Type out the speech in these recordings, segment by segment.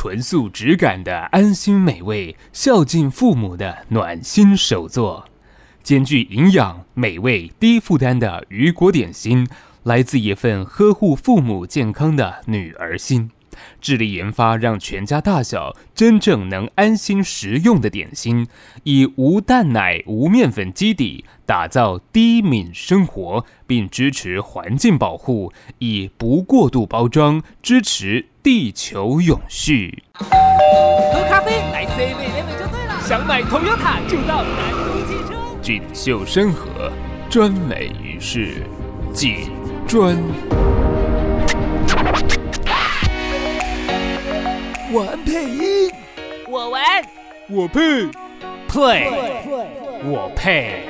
纯素质感的安心美味，孝敬父母的暖心手作，兼具营养、美味、低负担的雨果点心，来自一份呵护父母健康的女儿心。致力研发让全家大小真正能安心食用的点心，以无蛋奶、无面粉基底打造低敏生活，并支持环境保护，以不过度包装支持地球永续。喝咖啡来7-11就对了，想买 Toyota 就到南都汽车。锦绣山河，专美于世，锦专。玩配音，我玩，我配，play，我配。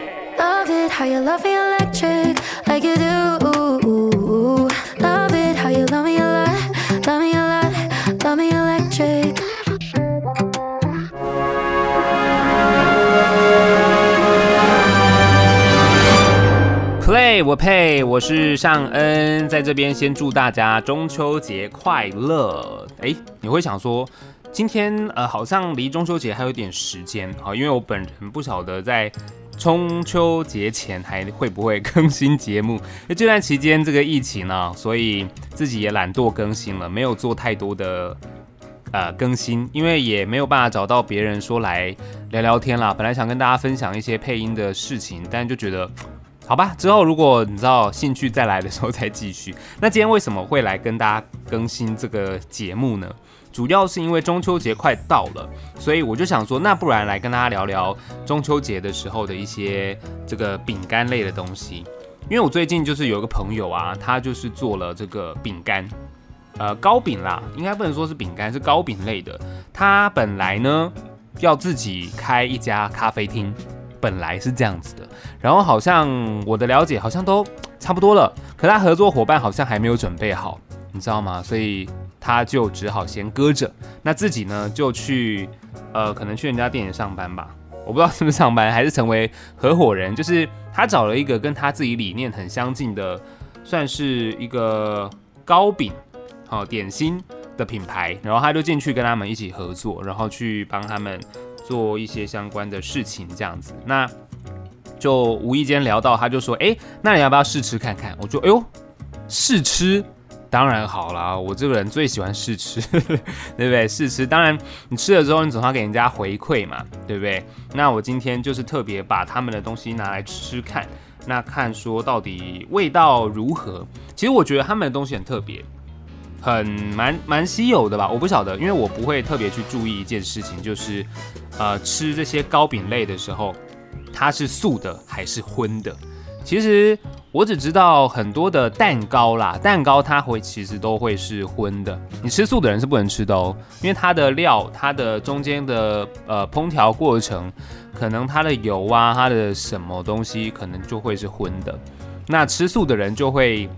我配，我是尚恩，在这边先祝大家中秋节快乐。哎，你会想说，今天呃好像离中秋节还有点时间，啊，因为我本人不晓得在中秋节前还会不会更新节目。那这段期间这个疫情呢，所以自己也懒惰更新了，没有做太多的呃更新，因为也没有办法找到别人说来聊聊天啦。本来想跟大家分享一些配音的事情，但就觉得。好吧，之后如果你知道兴趣再来的时候再继续。那今天为什么会来跟大家更新这个节目呢？主要是因为中秋节快到了，所以我就想说，那不然来跟大家聊聊中秋节的时候的一些这个饼干类的东西。因为我最近就是有一个朋友啊，他就是做了这个饼干，呃，糕饼啦，应该不能说是饼干，是糕饼类的。他本来呢要自己开一家咖啡厅。本来是这样子的，然后好像我的了解好像都差不多了，可他合作伙伴好像还没有准备好，你知道吗？所以他就只好先搁着，那自己呢就去，呃，可能去人家店里上班吧，我不知道是不是上班还是成为合伙人，就是他找了一个跟他自己理念很相近的，算是一个糕饼，好点心的品牌，然后他就进去跟他们一起合作，然后去帮他们。做一些相关的事情，这样子，那就无意间聊到，他就说：“哎，那你要不要试吃看看？”我就：“哎呦，试吃当然好啦，我这个人最喜欢试吃，对不对？试吃当然，你吃了之后，你总要给人家回馈嘛，对不对？那我今天就是特别把他们的东西拿来吃吃看，那看说到底味道如何。其实我觉得他们的东西很特别。”很蛮蛮稀有的吧，我不晓得，因为我不会特别去注意一件事情，就是，呃，吃这些糕饼类的时候，它是素的还是荤的。其实我只知道很多的蛋糕啦，蛋糕它会其实都会是荤的。你吃素的人是不能吃的哦，因为它的料，它的中间的呃烹调过程，可能它的油啊，它的什么东西可能就会是荤的。那吃素的人就会。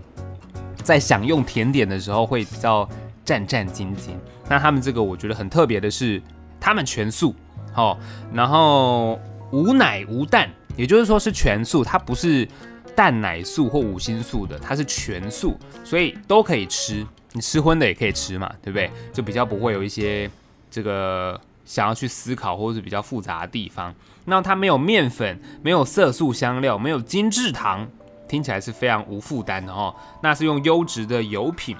在享用甜点的时候会比较战战兢兢。那他们这个我觉得很特别的是，他们全素，哦，然后无奶无蛋，也就是说是全素，它不是蛋奶素或五辛素的，它是全素，所以都可以吃。你吃荤的也可以吃嘛，对不对？就比较不会有一些这个想要去思考或者是比较复杂的地方。那它没有面粉，没有色素香料，没有精制糖。听起来是非常无负担的哦，那是用优质的油品。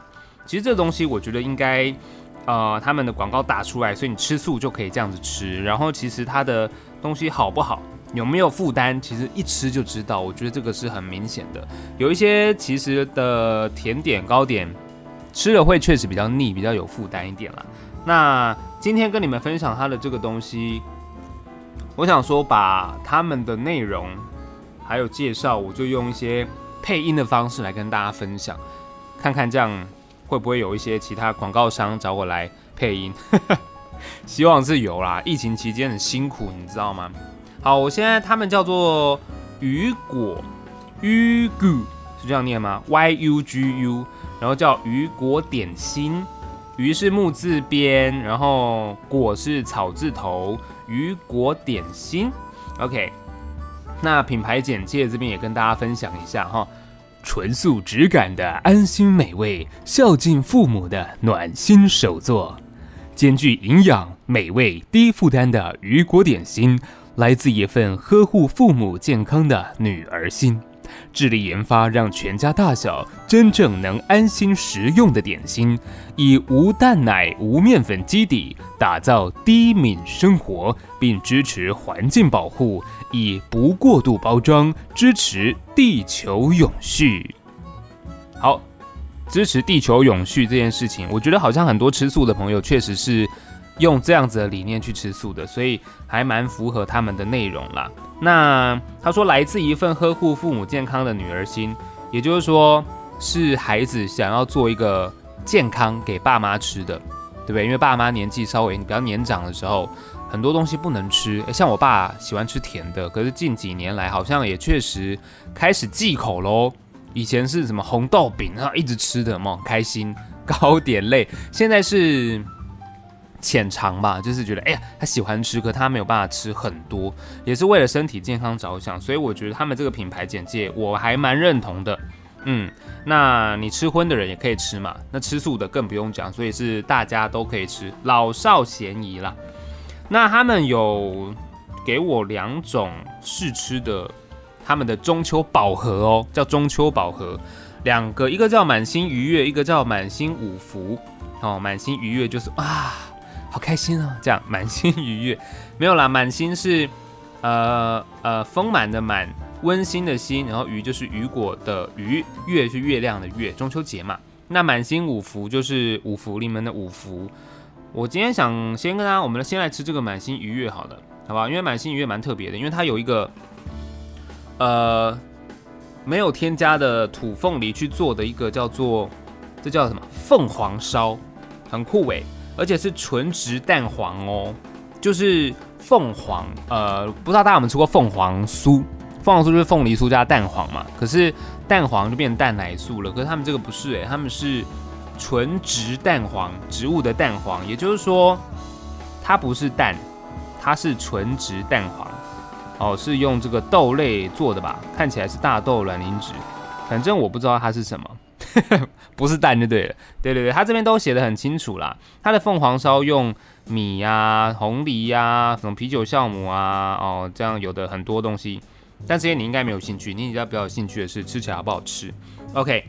其实这东西我觉得应该，呃，他们的广告打出来，所以你吃素就可以这样子吃。然后其实它的东西好不好，有没有负担，其实一吃就知道。我觉得这个是很明显的。有一些其实的甜点糕点吃了会确实比较腻，比较有负担一点啦。那今天跟你们分享它的这个东西，我想说把他们的内容。还有介绍，我就用一些配音的方式来跟大家分享，看看这样会不会有一些其他广告商找我来配音，希望是有啦。疫情期间很辛苦，你知道吗？好，我现在他们叫做雨果，Yugu 是这样念吗？Y U G U，然后叫雨果点心，鱼是木字边，然后果是草字头，鱼果点心，OK。那品牌简介这边也跟大家分享一下哈，纯素质感的安心美味，孝敬父母的暖心手作，兼具营养、美味、低负担的雨果点心，来自一份呵护父母健康的女儿心。致力研发让全家大小真正能安心食用的点心，以无蛋奶、无面粉基底打造低敏生活，并支持环境保护，以不过度包装支持地球永续。好，支持地球永续这件事情，我觉得好像很多吃素的朋友确实是用这样子的理念去吃素的，所以还蛮符合他们的内容啦。那他说，来自一份呵护父母健康的女儿心，也就是说，是孩子想要做一个健康给爸妈吃的，对不对？因为爸妈年纪稍微比较年长的时候，很多东西不能吃。像我爸喜欢吃甜的，可是近几年来好像也确实开始忌口喽。以前是什么红豆饼啊，一直吃的嘛，开心 糕点类，现在是。浅尝吧，就是觉得，哎呀，他喜欢吃，可他没有办法吃很多，也是为了身体健康着想，所以我觉得他们这个品牌简介我还蛮认同的。嗯，那你吃荤的人也可以吃嘛，那吃素的更不用讲，所以是大家都可以吃，老少咸宜啦。那他们有给我两种试吃的，他们的中秋宝盒哦，叫中秋宝盒，两个，一个叫满心愉悦，一个叫满心五福。哦，满心愉悦就是啊。好开心啊！这样满心愉悦，没有啦。满心是，呃呃，丰满的满，温馨的心，然后愉就是雨果的愉，月是月亮的月，中秋节嘛。那满心五福就是五福临门的五福。我今天想先跟大家，我们先来吃这个满心愉悦好了，好不好？因为满心愉悦蛮特别的，因为它有一个，呃，没有添加的土凤梨去做的一个叫做，这叫什么？凤凰烧，很酷诶。而且是纯植蛋黄哦，就是凤凰，呃，不知道大家有没有吃过凤凰酥？凤凰酥就是凤梨酥加蛋黄嘛，可是蛋黄就变蛋奶酥了。可是他们这个不是诶，他们是纯植蛋黄，植物的蛋黄，也就是说它不是蛋，它是纯植蛋黄，哦，是用这个豆类做的吧？看起来是大豆卵磷脂，反正我不知道它是什么。不是蛋就对了，对对对，他这边都写的很清楚啦。他的凤凰烧用米呀、红梨呀、啊、什么啤酒酵母啊，哦，这样有的很多东西。但这些你应该没有兴趣，你比较比较有兴趣的是吃起来好不好吃。OK，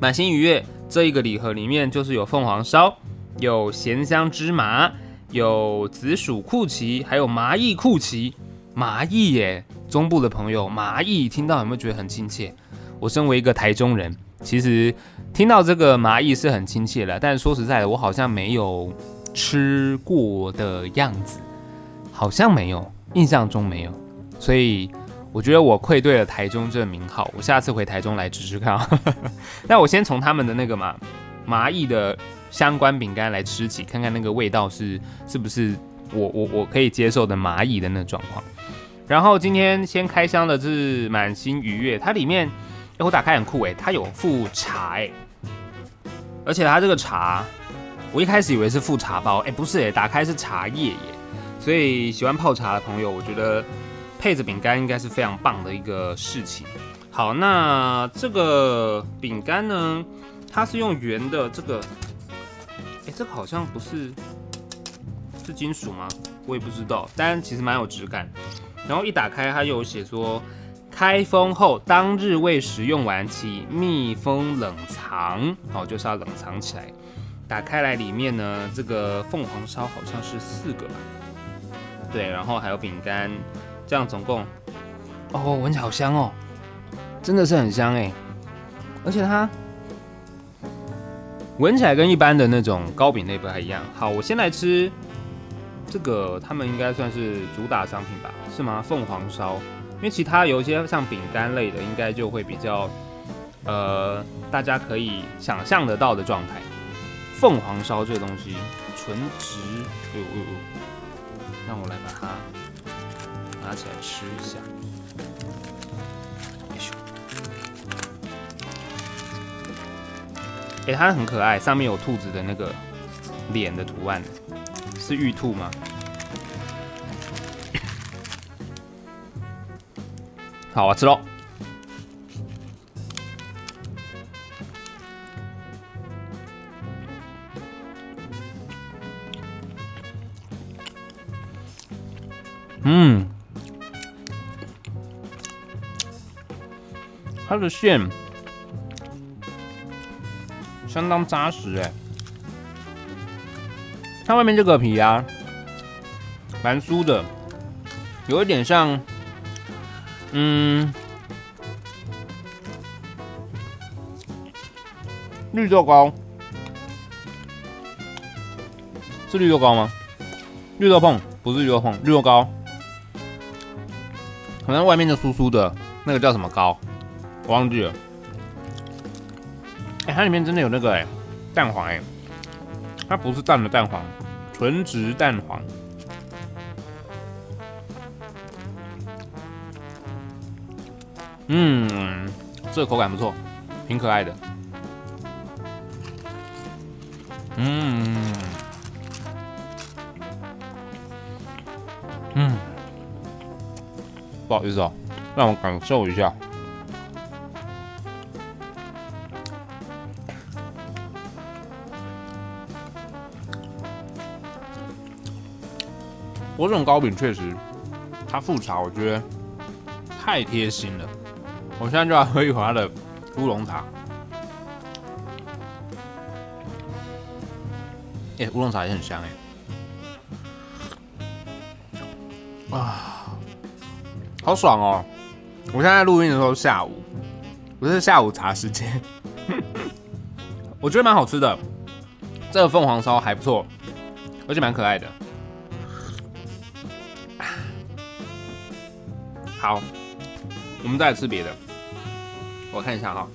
满心愉悦这一个礼盒里面就是有凤凰烧，有咸香芝麻，有紫薯酷奇，还有麻薏酷奇。麻薏耶，中部的朋友，麻薏听到有没有觉得很亲切？我身为一个台中人。其实听到这个蚂蚁是很亲切的，但说实在的，我好像没有吃过的样子，好像没有，印象中没有，所以我觉得我愧对了台中这个名号，我下次回台中来吃吃看。那我先从他们的那个嘛蚂蚁的相关饼干来吃起，看看那个味道是是不是我我我可以接受的蚂蚁的那状况。然后今天先开箱的是满心愉悦，它里面。哎，我打开很酷哎，它有附茶哎，而且它这个茶，我一开始以为是附茶包，哎，不是哎，打开是茶叶耶，所以喜欢泡茶的朋友，我觉得配着饼干应该是非常棒的一个事情。好，那这个饼干呢，它是用圆的这个，哎，这个好像不是是金属吗？我也不知道，但其实蛮有质感。然后一打开，它有写说。开封后当日未食用完，请密封冷藏。好，就是要冷藏起来。打开来，里面呢，这个凤凰烧好像是四个吧？对，然后还有饼干，这样总共，哦，闻起来好香哦，真的是很香哎，而且它闻起来跟一般的那种糕饼类不太一样。好，我先来吃这个，他们应该算是主打商品吧？是吗？凤凰烧。因为其他有一些像饼干类的，应该就会比较，呃，大家可以想象得到的状态。凤凰烧这个东西纯植，呦呦呦，让我来把它拿起来吃一下。哎，它很可爱，上面有兔子的那个脸的图案，是玉兔吗？好吃肉。嗯。它的馅。相当扎实哎。它外面这个皮啊。蛮酥的，有一点像。嗯，绿豆糕，是绿豆糕吗？绿豆椪不是绿豆椪，绿豆糕。可能外面的酥酥的，那个叫什么糕？我忘记了。哎、它里面真的有那个哎、蛋黄哎、它不是淡的蛋黄，纯质蛋黄。嗯，这个口感不错，挺可爱的。嗯，嗯。不好意思哦，让我感受一下。我这种糕饼确实，它附茶我觉得太贴心了。我现在就要喝一口它的乌龙茶。哎，乌龙茶也很香哎。啊。好爽哦！我现在录音的时候下午，不是下午茶时间，我觉得蛮好吃的。这个凤凰烧还不错，而且蛮可爱的。好，我们再来吃别的。我看一下哈，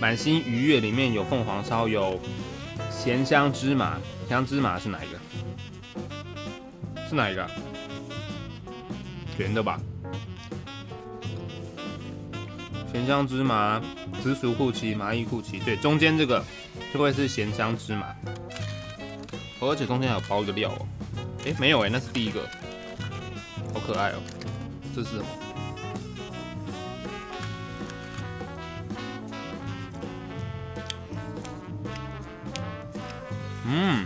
满心愉悦里面有凤凰烧，有咸香芝麻，咸香芝麻是哪一个？是哪一个？甜的吧？咸香芝麻、紫薯库奇、麻薏库奇，对，中间这个就会是咸香芝麻，而且中间还有包一个料哦。哎，没有哎，那是第一个，好可爱哦。这是什么？嗯。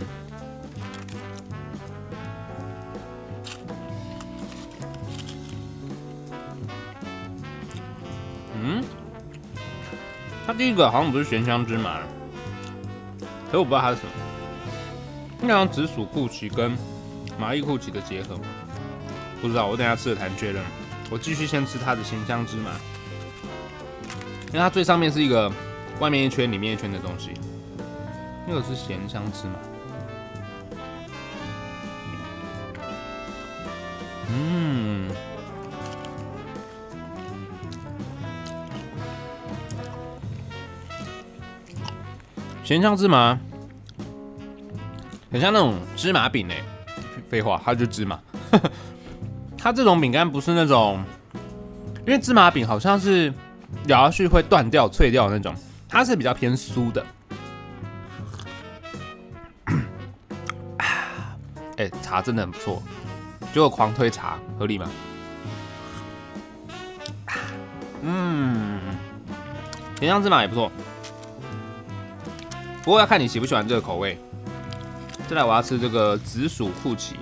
嗯，它第一个好像不是咸香芝麻，可是我不知道它是什么。应该像紫薯库奇跟麻衣库奇的结合，不知道，我等下吃了才确认。我继续先吃它的咸香芝麻，因为它最上面是一个外面一圈里面一圈的东西，那个是咸香芝麻。嗯。咸香芝麻，很像那种芝麻饼哎。废话，它就芝麻。它这种饼干不是那种，因为芝麻饼好像是咬下去会断掉、脆掉那种，它是比较偏酥的。茶真的很不错，结果狂推茶，合理吗？嗯，甜香芝麻也不错。不过要看你喜不喜欢这个口味。再来，我要吃这个紫薯库奇。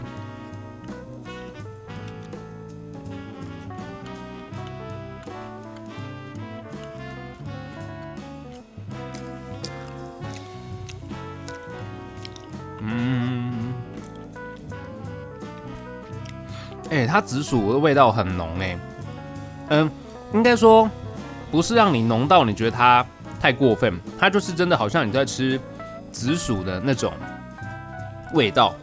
它紫薯的味道很浓哎。嗯，应该说不是让你浓到你觉得它。太过分，它就是真的好像你在吃紫薯的那种味道，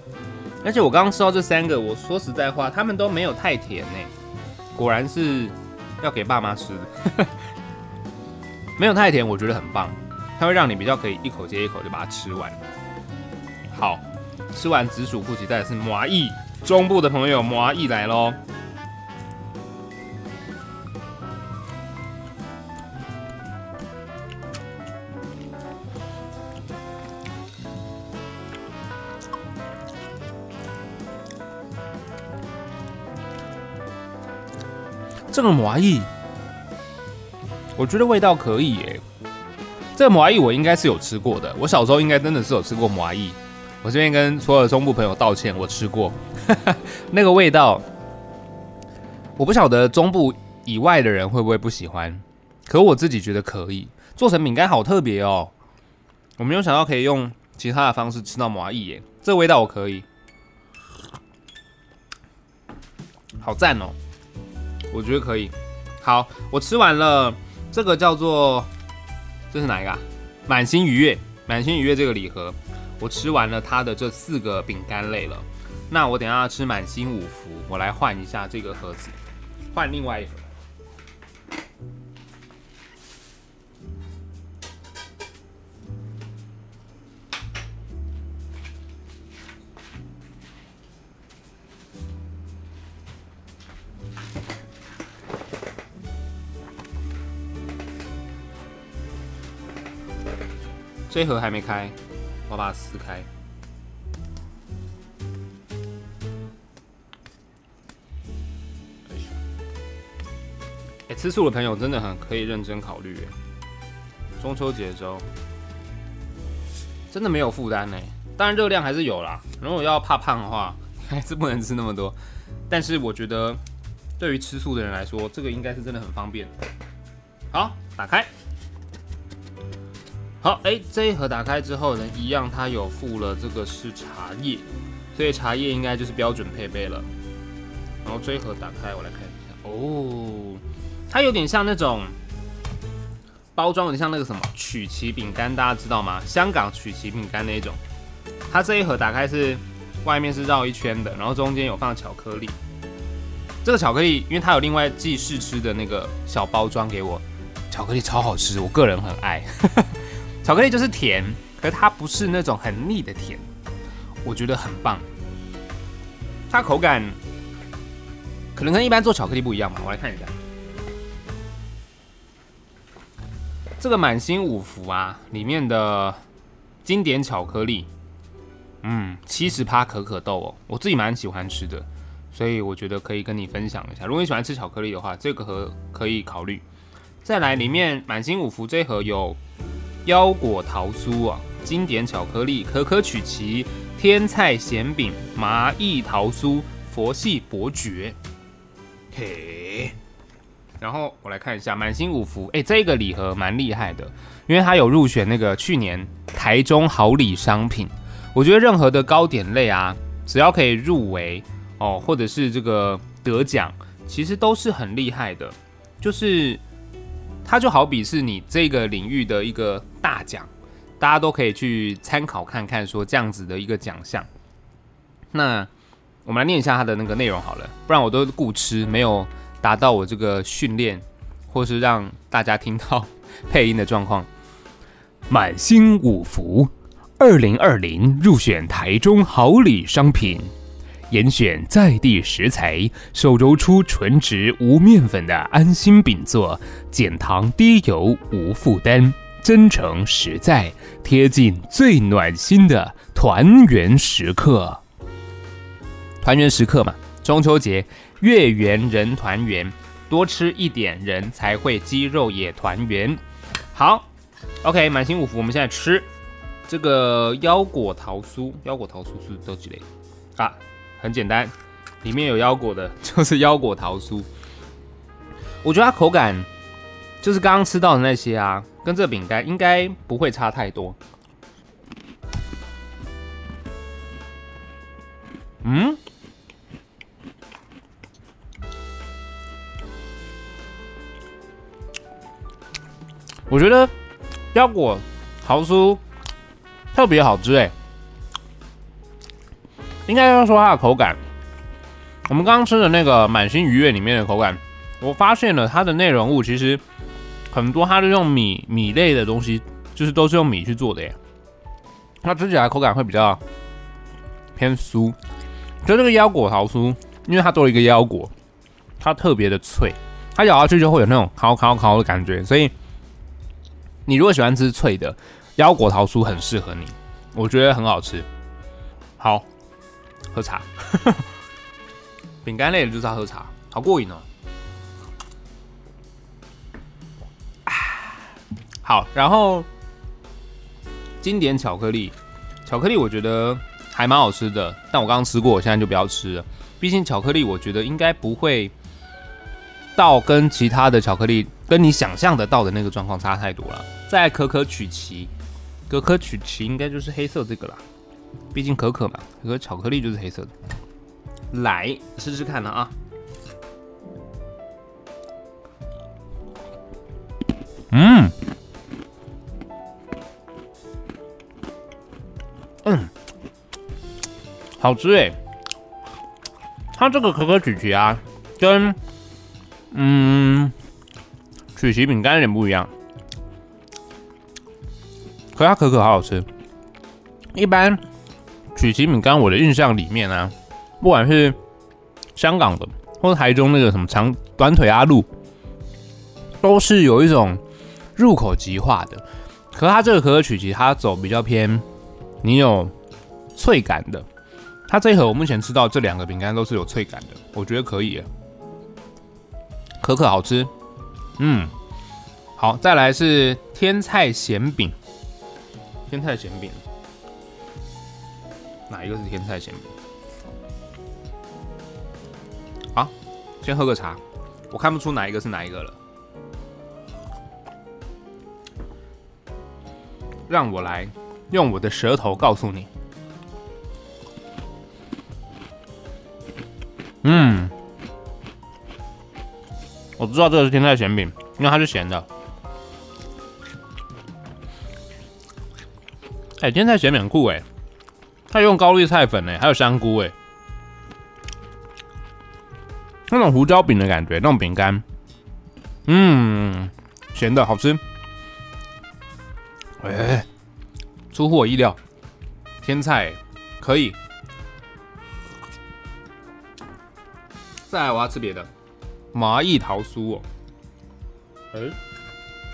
而且我刚刚吃到这三个，我说实在话，他们都没有太甜呢。果然是要给爸妈吃的，没有太甜，我觉得很棒，它会让你比较可以一口接一口就把它吃完。好，吃完紫薯库奇，再来是麻意，中部的朋友麻意来喽。这个麻薏，我觉得味道可以耶。这个麻薏我应该是有吃过的，我小时候应该真的是有吃过麻薏。我这边跟所有的中部朋友道歉，我吃过，那个味道我不晓得中部以外的人会不会不喜欢，可我自己觉得可以做成饼干，好特别哦。我没有想到可以用其他的方式吃到麻薏耶，这个味道我可以，好赞哦，我觉得可以。好，我吃完了这个叫做，这是哪一个啊？满心愉悦，满心愉悦这个礼盒，我吃完了它的这四个饼干类了。那我等下要吃满心五福，我来换一下这个盒子，换另外一盒。这盒还没开，我把它撕开。吃素的朋友真的很可以认真考虑。中秋节的时候，真的没有负担呢。当然热量还是有啦。如果要怕胖的话，还是不能吃那么多。但是我觉得，对于吃素的人来说，这个应该是真的很方便。好，打开。好，哎、这一盒打开之后呢，一样它有附了这个是茶叶，所以茶叶应该就是标准配备了。然后这一盒打开，我来看一下，哦，它有点像那种包装，有点像那个什么曲奇饼干，大家知道吗？香港曲奇饼干那种。它这一盒打开是外面是绕一圈的，然后中间有放巧克力。这个巧克力，因为它有另外寄试吃的那个小包装给我，巧克力超好吃，我个人很爱。巧克力就是甜，可是它不是那种很腻的甜，我觉得很棒。它口感可能跟一般做巧克力不一样嘛，我来看一下。这个满星五福啊，里面的经典巧克力，嗯，七十趴可可豆哦，我自己蛮喜欢吃的，所以我觉得可以跟你分享一下。如果你喜欢吃巧克力的话，这个盒可以考虑。再来，里面满星五福这盒有。腰果桃酥啊，经典巧克力、可可曲奇、天菜咸饼、麻薏桃酥、佛系伯爵，嘿。然后我来看一下满心五福，哎，这个礼盒蛮厉害的，因为它有入选那个去年台中好礼商品。我觉得任何的糕点类啊，只要可以入围哦，或者是这个得奖，其实都是很厉害的，就是。它就好比是你这个领域的一个大奖，大家都可以去参考看看，说这样子的一个奖项。那我们来念一下它的那个内容好了，不然我都顾吃，没有达到我这个训练 或是让大家听到 配音的状况。满星五福，二零二零入选台中好礼商品。严选在地食材，手揉出纯植无面粉的安心饼座，减糖低油无负担，真诚实在，贴近最暖心的团圆时刻。团圆时刻嘛，中秋节月圆人团圆，多吃一点人才会肌肉也团圆。好，OK，满心五福，我们现在吃这个腰果桃酥，腰果桃酥是都几类啊？很简单，里面有腰果的，就是腰果桃酥。我觉得它口感就是刚刚吃到的那些啊，跟这饼干应该不会差太多。嗯，我觉得腰果桃酥特别好吃诶。应该要说它的口感，我们刚刚吃的那个满心愉悦里面的口感，我发现了它的内容物其实很多，它是用米米类的东西，就是都是用米去做的耶。它吃起来口感会比较偏酥，就这个腰果桃酥，因为它多了一个腰果，它特别的脆，它咬下去就会有那种烤烤烤的感觉，所以你如果喜欢吃脆的腰果桃酥，很适合你，我觉得很好吃。好。喝茶，饼干类的就是要喝茶，好过瘾哦。好，然后经典巧克力，巧克力我觉得还蛮好吃的，但我刚刚吃过，我现在就不要吃了。毕竟巧克力我觉得应该不会到跟其他的巧克力，跟你想象得到的那个状况差太多了。再可可曲奇，可可曲奇应该就是黑色这个啦，毕竟可可嘛，可可巧克力就是黑色的。来试试看呢啊！嗯，嗯，好吃诶。它这个可可曲奇啊，跟嗯曲奇饼干有点不一样。可它可可好好吃。一般曲奇饼干我的印象里面啊，不管是香港的或者台中那个什么长短腿阿路，都是有一种入口即化的。可它这个可可曲奇，它走比较偏，你有脆感的。它这一盒我目前吃到这两个饼干都是有脆感的，我觉得可以。可可好吃，嗯，好，再来是天菜咸饼。天菜咸饼，哪一个是天菜咸饼？好，先喝个茶，我看不出哪一个是哪一个了。让我来用我的舌头告诉你。嗯，我知道这个是天菜咸饼，因为它是咸的。哎、欸，天菜咸饼很酷哎，它用高丽菜粉哎，还有香菇哎，那种胡椒饼的感觉，那种饼干，嗯，咸的好吃。哎、欸，出乎我意料，天菜可以。再来，我要吃别的，麻叶桃酥哦。哎、欸，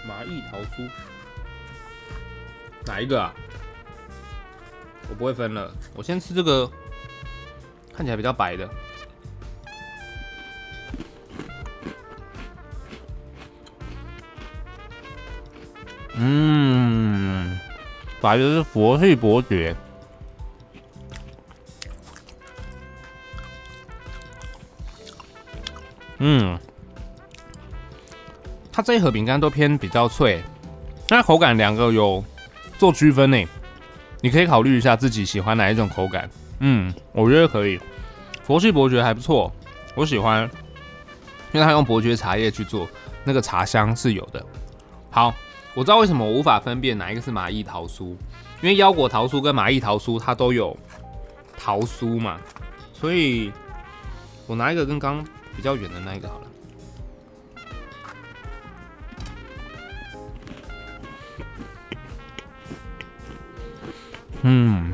麻叶桃酥，哪一个啊？我不会分了，我先吃这个，看起来比较白的。嗯，白的是佛系伯爵。嗯，它这一盒饼干都偏比较脆，那口感两个有做区分呢，你可以考虑一下自己喜欢哪一种口感。嗯，我觉得可以，佛系伯爵还不错，我喜欢，因为它用伯爵茶叶去做，那个茶香是有的。好，我知道为什么我无法分辨哪一个是麻叶桃酥，因为腰果桃酥跟麻叶桃酥它都有桃酥嘛，所以我拿一个跟刚。比较远的那一个好了。嗯，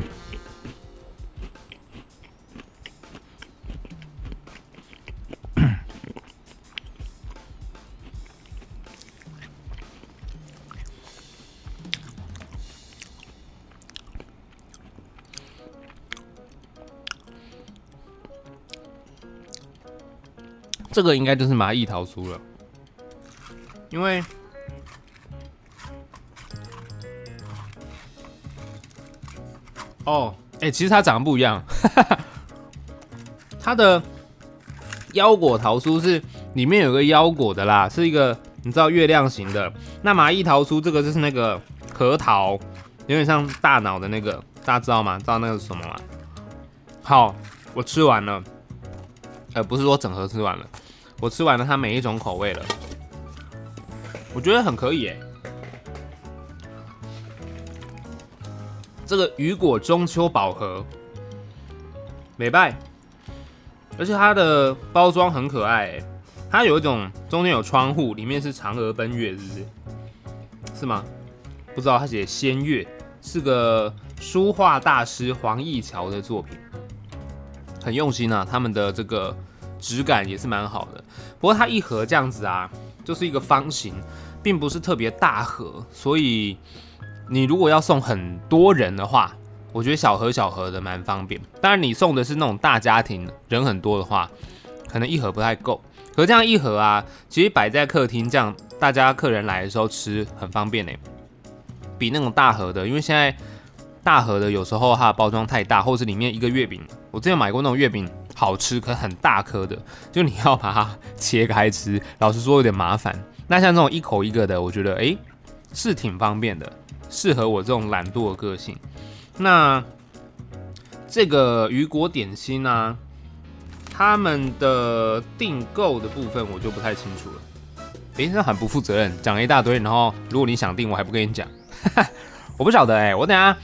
这个应该就是蚂蚁逃出了，因为哦，哎、其实它长得不一样，它的腰果桃酥是里面有个腰果的啦，是一个你知道月亮形的。那麻叶桃酥这个就是那个核桃，有点像大脑的那个，大家知道吗？知道那个是什么吗？好，我吃完了，呃，不是说整盒吃完了。我吃完了它每一种口味了，我觉得很可以哎。这个雨果中秋宝盒，美拜，而且它的包装很可爱，它有一种中间有窗户，里面是嫦娥奔月，是不是？是吗？不知道，它写仙月，是个书画大师黄义桥的作品，很用心啊，他们的这个。质感也是蛮好的，不过它一盒这样子啊，就是一个方形，并不是特别大盒，所以你如果要送很多人的话，我觉得小盒小盒的蛮方便。当然你送的是那种大家庭，人很多的话，可能一盒不太够。可这样一盒啊，其实摆在客厅，这样大家客人来的时候吃很方便呢，比那种大盒的，因为现在大盒的有时候它的包装太大，或是里面一个月饼，我之前买过那种月饼。好吃，可很大颗的，就你要把它切开吃，老实说有点麻烦。那像这种一口一个的，我觉得诶是挺方便的，适合我这种懒惰的个性。那这个雨果点心呢、他们的订购的部分我就不太清楚了。诶，那很不负责任，讲了一大堆，然后如果你想订，我还不跟你讲，我不晓得哎，我等下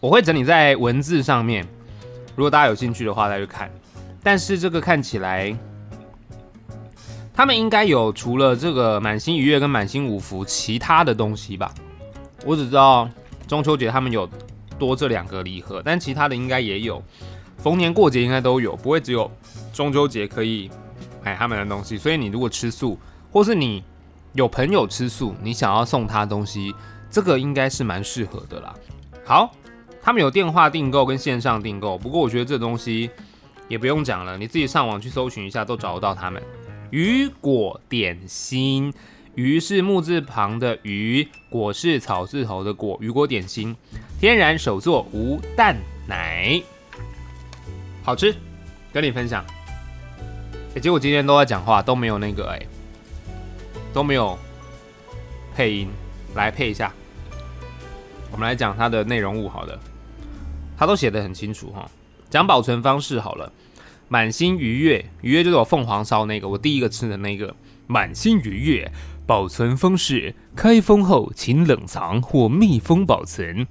我会整理在文字上面，如果大家有兴趣的话再去看。但是这个看起来，他们应该有除了这个满心愉悦跟满心五福其他的东西吧？我只知道中秋节他们有多这两个礼盒，但其他的应该也有，逢年过节应该都有，不会只有中秋节可以买他们的东西。所以你如果吃素，或是你有朋友吃素，你想要送他东西，这个应该是蛮适合的啦。好，他们有电话订购跟线上订购，不过我觉得这东西也不用讲了，你自己上网去搜寻一下都找得到他们。雨果点心，鱼是木字旁的鱼，果是草字头的果，雨果点心，天然手作无蛋奶，好吃，跟你分享。哎、结果今天都在讲话，都没有那个哎、都没有配音，来配一下。我们来讲它的内容物，好了，它都写得很清楚哈。讲保存方式好了，满心愉悦，愉悦就是我凤凰烧那个，我第一个吃的那个满心愉悦。保存方式：开封后请冷藏或密封保存。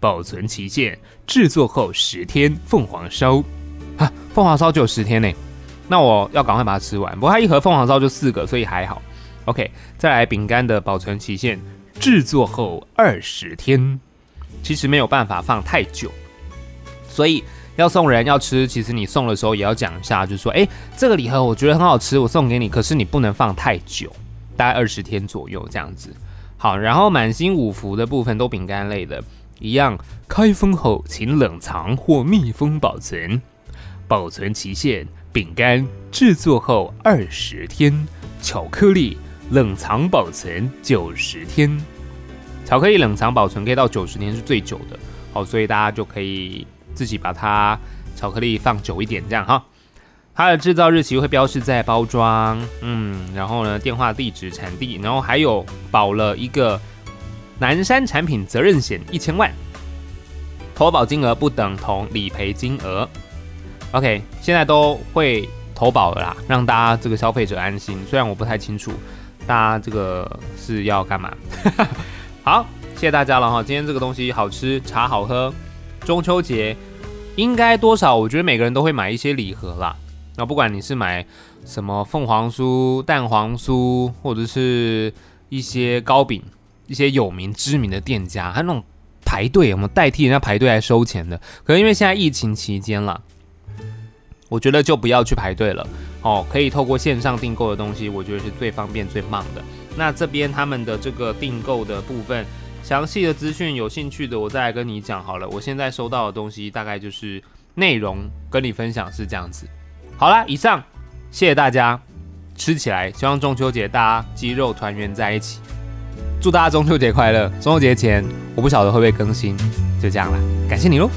保存期限：制作后十天。凤凰烧啊，凤凰烧就有十天呢，那我要赶快把它吃完。不过它一盒凤凰烧就四个，所以还好。OK，再来饼干的保存期限，制作后二十天，其实没有办法放太久，所以要送人要吃，其实你送的时候也要讲一下，就是说，哎，这个礼盒我觉得很好吃，我送给你，可是你不能放太久，大概二十天左右这样子。好，然后满星五福的部分都饼干类的，一样，开封后请冷藏或密封保存，保存期限，饼干制作后二十天，巧克力。冷藏保存九十天，巧克力冷藏保存可以到九十天是最久的，好，所以大家就可以自己把它巧克力放久一点，这样哈。它的制造日期会标示在包装，嗯，然后呢，电话、地址、产地，然后还有保了一个南山产品责任险一千万，投保金额不等同理赔金额。OK，现在都会投保了啦，让大家这个消费者安心。虽然我不太清楚。大家这个是要干嘛？好，谢谢大家了哈。今天这个东西好吃，茶好喝。中秋节应该多少？我觉得每个人都会买一些礼盒啦。那不管你是买什么凤凰酥、蛋黄酥，或者是一些糕饼，一些有名知名的店家，还有那种排队我们代替人家排队来收钱的？可能因为现在疫情期间了，我觉得就不要去排队了。哦，可以透过线上订购的东西，我觉得是最方便、最棒的。那这边他们的这个订购的部分，详细的资讯，有兴趣的我再来跟你讲好了。我现在收到的东西大概就是内容，跟你分享是这样子。好啦，以上，谢谢大家，吃起来，希望中秋节大家肌肉团圆在一起。祝大家中秋节快乐！中秋节前我不晓得会不会更新，就这样啦，感谢你喽。